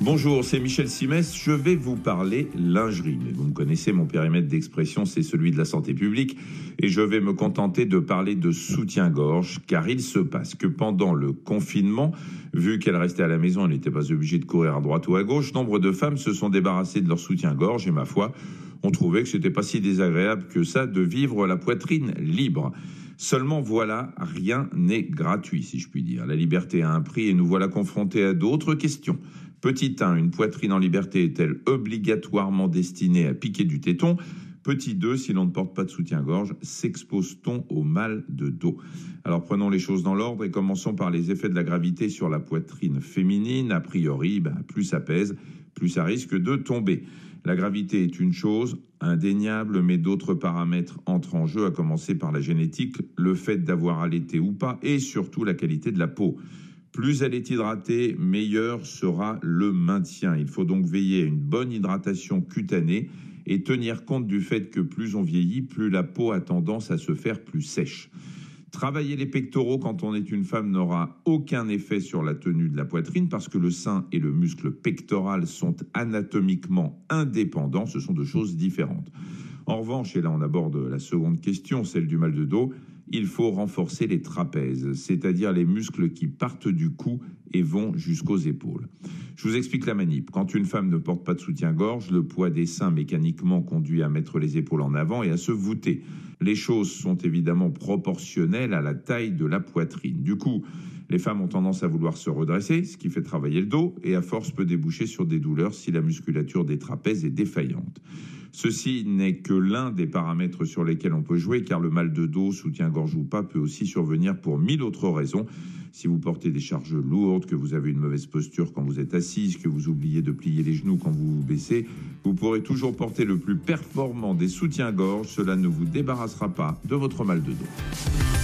Bonjour, c'est Michel Simès. Je vais vous parler lingerie. Mais vous me connaissez, mon périmètre d'expression, c'est celui de la santé publique. Et je vais me contenter de parler de soutien-gorge, car il se passe que pendant le confinement, vu qu'elle restait à la maison, elle n'était pas obligée de courir à droite ou à gauche, nombre de femmes se sont débarrassées de leur soutien-gorge et ma foi, on trouvait que c'était pas si désagréable que ça de vivre la poitrine libre. Seulement voilà, rien n'est gratuit, si je puis dire. La liberté a un prix et nous voilà confrontés à d'autres questions. Petit 1, une poitrine en liberté est-elle obligatoirement destinée à piquer du téton? Petit 2, si l'on ne porte pas de soutien-gorge, s'expose-t-on au mal de dos? Alors prenons les choses dans l'ordre et commençons par les effets de la gravité sur la poitrine féminine. A priori, ben, plus ça pèse, plus ça risque de tomber. La gravité est une chose indéniable, mais d'autres paramètres entrent en jeu, à commencer par la génétique, le fait d'avoir allaité ou pas, et surtout la qualité de la peau. Plus elle est hydratée, meilleur sera le maintien. Il faut donc veiller à une bonne hydratation cutanée et tenir compte du fait que plus on vieillit, plus la peau a tendance à se faire plus sèche. Travailler les pectoraux quand on est une femme n'aura aucun effet sur la tenue de la poitrine parce que le sein et le muscle pectoral sont anatomiquement indépendants, ce sont deux choses différentes. En revanche, et là on aborde la seconde question, celle du mal de dos, il faut renforcer les trapèzes, c'est-à-dire les muscles qui partent du cou et vont jusqu'aux épaules. Je vous explique la manip. Quand une femme ne porte pas de soutien-gorge, le poids des seins mécaniquement conduit à mettre les épaules en avant et à se voûter. Les choses sont évidemment proportionnelles à la taille de la poitrine. Du coup, les femmes ont tendance à vouloir se redresser, ce qui fait travailler le dos, et à force peut déboucher sur des douleurs si la musculature des trapèzes est défaillante. Ceci n'est que l'un des paramètres sur lesquels on peut jouer, car le mal de dos, soutien-gorge ou pas, peut aussi survenir pour mille autres raisons. Si vous portez des charges lourdes, que vous avez une mauvaise posture quand vous êtes assise, que vous oubliez de plier les genoux quand vous vous baissez, vous pourrez toujours porter le plus performant des soutiens-gorge. Cela ne vous débarrassera pas de votre mal de dos.